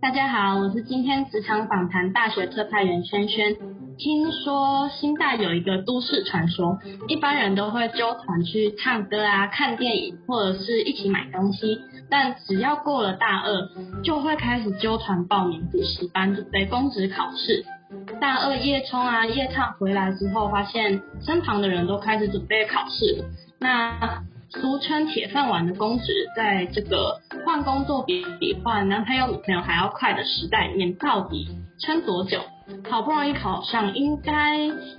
大家好，我是今天职场访谈大学特派员轩轩。听说新大有一个都市传说，一般人都会揪团去唱歌啊、看电影，或者是一起买东西。但只要过了大二，就会开始纠团报名补习班，准备公职考试。大二夜冲啊、夜唱回来之后，发现身旁的人都开始准备考试。那俗称铁饭碗的公职，在这个换工作比比换男朋友女朋友还要快的时代，你到底撑多久？好不容易考上，应该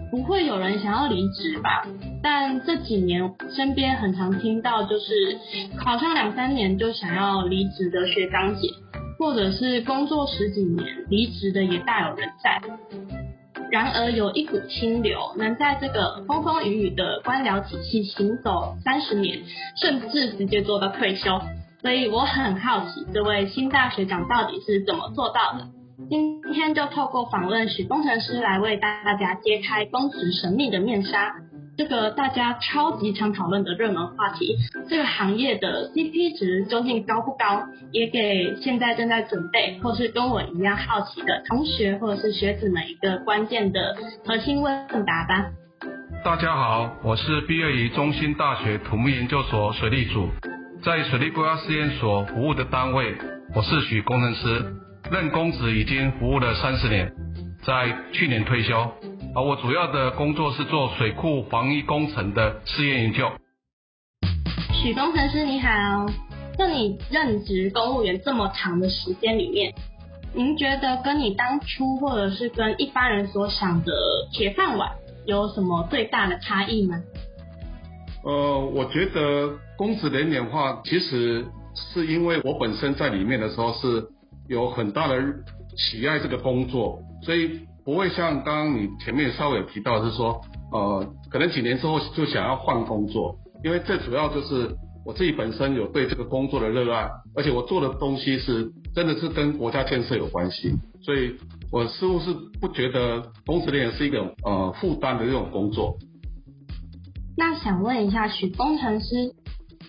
不会有人想要离职吧？但这几年身边很常听到，就是考上两三年就想要离职的学长姐，或者是工作十几年离职的也大有人在。然而有一股清流，能在这个风风雨雨的官僚体系行走三十年，甚至直接做到退休。所以我很好奇，这位新大学长到底是怎么做到的？今天就透过访问许工程师来为大家揭开公职神秘的面纱。这个大家超级常讨论的热门话题，这个行业的 CP 值究竟高不高？也给现在正在准备或是跟我一样好奇的同学或者是学子们一个关键的核心问答吧。大家好，我是毕业于中兴大学土木研究所水利组，在水利规划试验所服务的单位，我是许工程师，任公职已经服务了三十年，在去年退休。而我主要的工作是做水库防疫工程的试验研究。许工程师你好，在你任职公务员这么长的时间里面，您觉得跟你当初或者是跟一般人所想的铁饭碗有什么最大的差异吗？呃，我觉得公职人员化其实是因为我本身在里面的时候是有很大的喜爱这个工作，所以。不会像刚刚你前面稍微有提到，是说，呃，可能几年之后就想要换工作，因为最主要就是我自己本身有对这个工作的热爱，而且我做的东西是真的是跟国家建设有关系，所以我似乎是不觉得公职人员是一个呃负担的这种工作。那想问一下许工程师，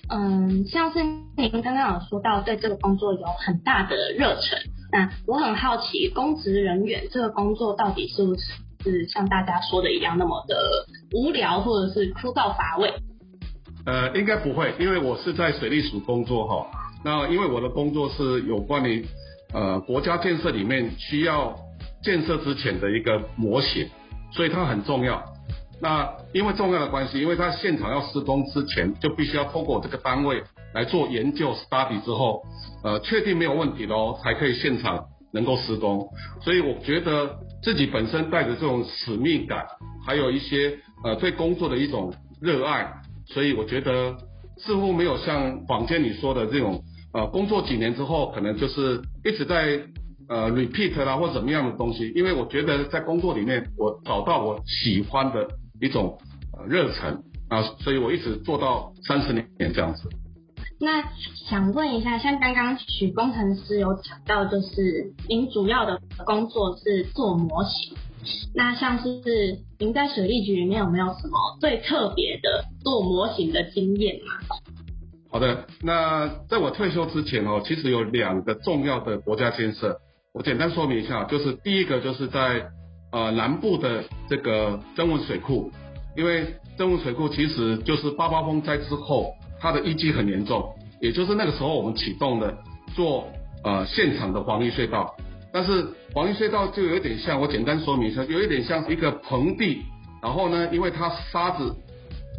嗯，像是您刚刚有说到对这个工作有很大的热忱。那我很好奇，公职人员这个工作到底是不是像大家说的一样那么的无聊，或者是枯燥乏味？呃，应该不会，因为我是在水利署工作哈。那因为我的工作是有关于呃国家建设里面需要建设之前的一个模型，所以它很重要。那因为重要的关系，因为它现场要施工之前，就必须要透过这个单位来做研究 study 之后。呃，确定没有问题喽，才可以现场能够施工。所以我觉得自己本身带着这种使命感，还有一些呃对工作的一种热爱，所以我觉得似乎没有像坊间你说的这种呃工作几年之后，可能就是一直在呃 repeat 啦或怎么样的东西。因为我觉得在工作里面，我找到我喜欢的一种热忱啊，所以我一直做到三十年这样子。那想问一下，像刚刚许工程师有讲到，就是您主要的工作是做模型。那像是您在水利局里面有没有什么最特别的做模型的经验吗？好的，那在我退休之前哦，其实有两个重要的国家建设，我简单说明一下，就是第一个就是在呃南部的这个增文水库，因为增文水库其实就是八八风灾之后。它的淤积很严重，也就是那个时候我们启动的做呃现场的防御隧道，但是防御隧道就有点像我简单说明一下，有一点像一个盆地，然后呢，因为它沙子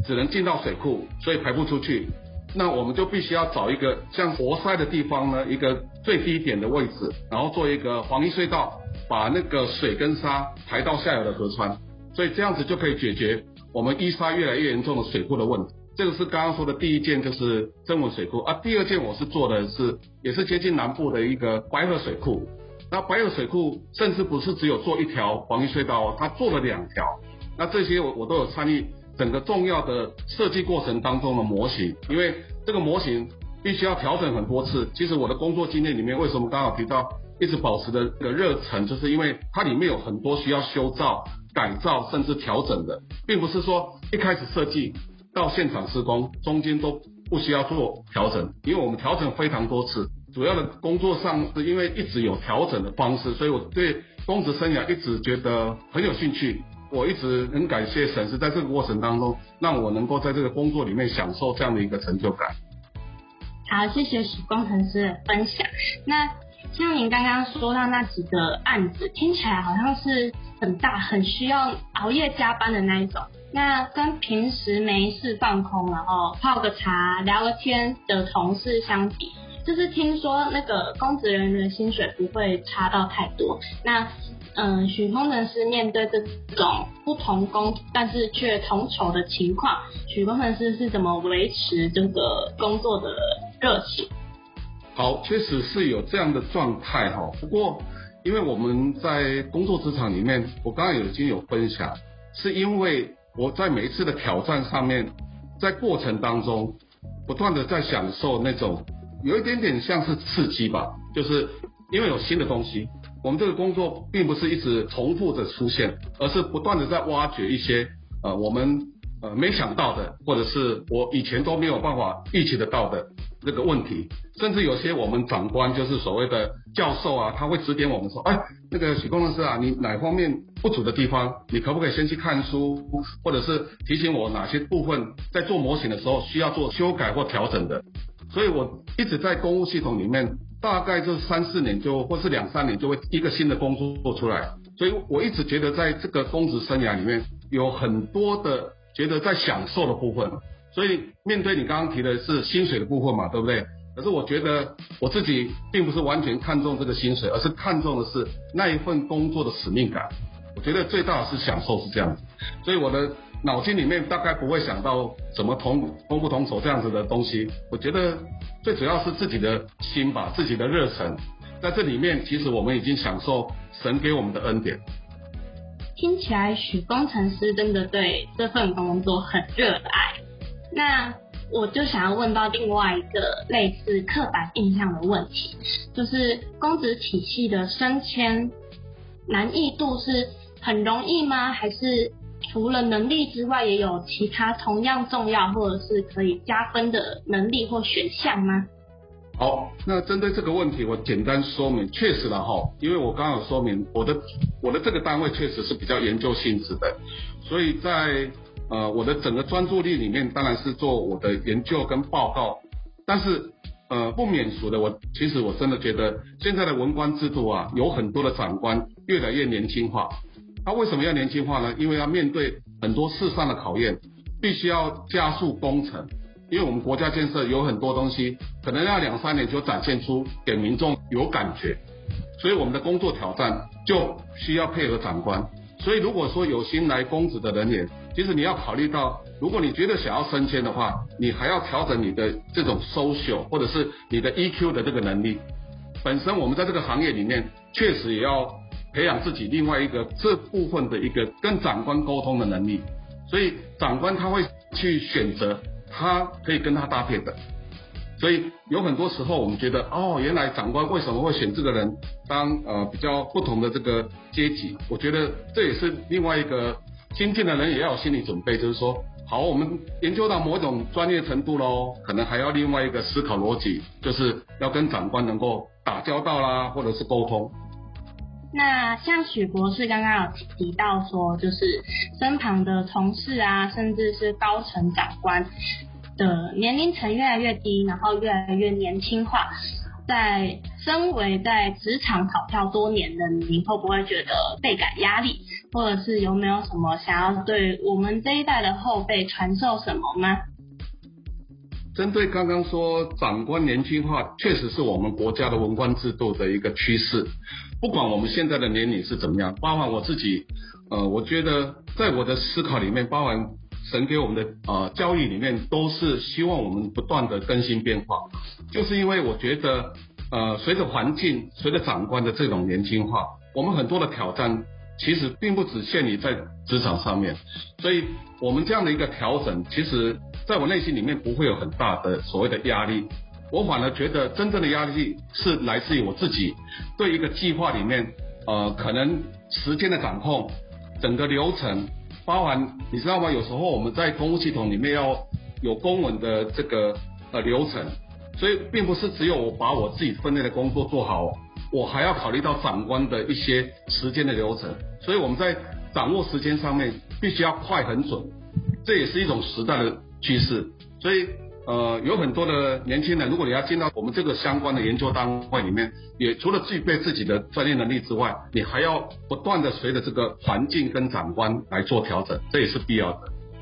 只能进到水库，所以排不出去，那我们就必须要找一个像活塞的地方呢，一个最低点的位置，然后做一个防御隧道，把那个水跟沙排到下游的河川，所以这样子就可以解决我们淤沙越来越严重的水库的问题。这个是刚刚说的第一件，就是增文水库啊。第二件我是做的是，也是接近南部的一个白河水库。那白河水库甚至不是只有做一条防御隧道哦，它做了两条。那这些我我都有参与整个重要的设计过程当中的模型，因为这个模型必须要调整很多次。其实我的工作经验里面，为什么刚好提到一直保持的这个热忱，就是因为它里面有很多需要修造、改造甚至调整的，并不是说一开始设计。到现场施工，中间都不需要做调整，因为我们调整非常多次。主要的工作上是因为一直有调整的方式，所以我对公职生涯一直觉得很有兴趣。我一直很感谢沈师在这个过程当中，让我能够在这个工作里面享受这样的一个成就感。好，谢谢许工程师的分享。那像您刚刚说到那几个案子，听起来好像是很大、很需要熬夜加班的那一种。那跟平时没事放空，然后泡个茶、聊个天的同事相比，就是听说那个公职人员薪水不会差到太多。那嗯，许工程师面对这种不同工但是却同酬的情况，许工程师是怎么维持这个工作的热情？好，确实是有这样的状态哈。不过，因为我们在工作职场里面，我刚刚已经有分享，是因为我在每一次的挑战上面，在过程当中不断的在享受那种有一点点像是刺激吧，就是因为有新的东西。我们这个工作并不是一直重复的出现，而是不断的在挖掘一些呃我们呃没想到的，或者是我以前都没有办法预期得到的这个问题，甚至有些我们长官就是所谓的教授啊，他会指点我们说，哎，那个许工程师啊，你哪方面不足的地方，你可不可以先去看书，或者是提醒我哪些部分在做模型的时候需要做修改或调整的，所以我一直在公务系统里面。大概就三四年就，或是两三年就会一个新的工作做出来，所以我一直觉得在这个公职生涯里面有很多的觉得在享受的部分，所以面对你刚刚提的是薪水的部分嘛，对不对？可是我觉得我自己并不是完全看重这个薪水，而是看重的是那一份工作的使命感。我觉得最大的是享受是这样子，所以我的脑筋里面大概不会想到什么同同不同酬这样子的东西。我觉得最主要是自己的心吧，自己的热忱，在这里面其实我们已经享受神给我们的恩典。听起来许工程师真的对这份工作很热爱。那我就想要问到另外一个类似刻板印象的问题，就是公职体系的升迁难易度是。很容易吗？还是除了能力之外，也有其他同样重要或者是可以加分的能力或选项吗？好，那针对这个问题，我简单说明，确实了哈，因为我刚刚有说明，我的我的这个单位确实是比较研究性质的，所以在呃我的整个专注力里面，当然是做我的研究跟报告，但是呃不免俗的，我其实我真的觉得现在的文官制度啊，有很多的长官越来越年轻化。他为什么要年轻化呢？因为要面对很多世上的考验，必须要加速工程。因为我们国家建设有很多东西，可能要两三年就展现出给民众有感觉，所以我们的工作挑战就需要配合长官。所以如果说有心来公职的人员，其实你要考虑到，如果你觉得想要升迁的话，你还要调整你的这种 social 或者是你的 EQ 的这个能力。本身我们在这个行业里面，确实也要。培养自己另外一个这部分的一个跟长官沟通的能力，所以长官他会去选择他可以跟他搭配的，所以有很多时候我们觉得哦，原来长官为什么会选这个人当呃比较不同的这个阶级？我觉得这也是另外一个新进的人也要有心理准备，就是说好，我们研究到某种专业程度喽，可能还要另外一个思考逻辑，就是要跟长官能够打交道啦，或者是沟通。那像许博士刚刚有提到说，就是身旁的同事啊，甚至是高层长官的年龄层越来越低，然后越来越年轻化。在身为在职场跑跳多年的你，会不会觉得倍感压力？或者是有没有什么想要对我们这一代的后辈传授什么吗？针对刚刚说长官年轻化，确实是我们国家的文官制度的一个趋势。不管我们现在的年龄是怎么样，包含我自己，呃，我觉得在我的思考里面，包含神给我们的呃教育里面，都是希望我们不断的更新变化。就是因为我觉得，呃，随着环境，随着长官的这种年轻化，我们很多的挑战其实并不只限于在职场上面，所以我们这样的一个调整，其实。在我内心里面不会有很大的所谓的压力，我反而觉得真正的压力是来自于我自己对一个计划里面，呃，可能时间的掌控，整个流程，包含你知道吗？有时候我们在公务系统里面要有公文的这个呃流程，所以并不是只有我把我自己分内的工作做好，我还要考虑到长官的一些时间的流程，所以我们在掌握时间上面必须要快很准，这也是一种时代的趋势，所以。呃，有很多的年轻人，如果你要进到我们这个相关的研究单位里面，也除了具备自己的专业能力之外，你还要不断的随着这个环境跟长官来做调整，这也是必要的。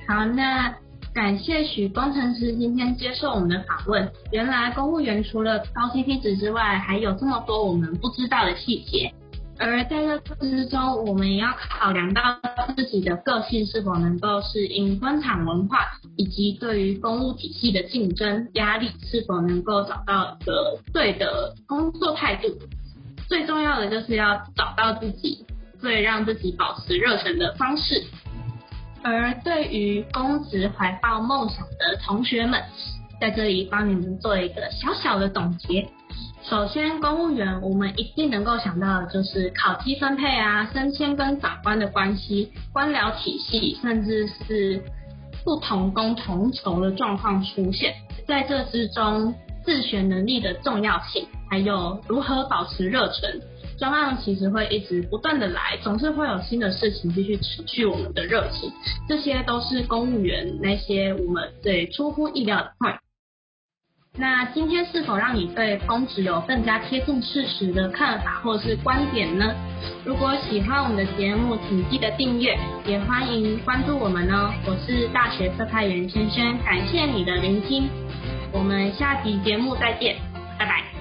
好，那感谢许工程师今天接受我们的访问。原来公务员除了高 CP 值之外，还有这么多我们不知道的细节。而在这之中，我们也要考量到自己的个性是否能够适应官场文化，以及对于公务体系的竞争压力是否能够找到一个对的工作态度。最重要的就是要找到自己最让自己保持热忱的方式。而对于公职怀抱梦想的同学们，在这里帮你们做一个小小的总结。首先，公务员我们一定能够想到的就是考绩分配啊、升迁跟长官的关系、官僚体系，甚至是不同工同酬的状况出现。在这之中，自学能力的重要性，还有如何保持热忱，专案其实会一直不断的来，总是会有新的事情继续持续我们的热情。这些都是公务员那些我们最出乎意料的 point。那今天是否让你对公职有更加贴近事实的看法或是观点呢？如果喜欢我们的节目，请记得订阅，也欢迎关注我们哦。我是大学特派员轩轩，感谢你的聆听，我们下集节目再见。拜拜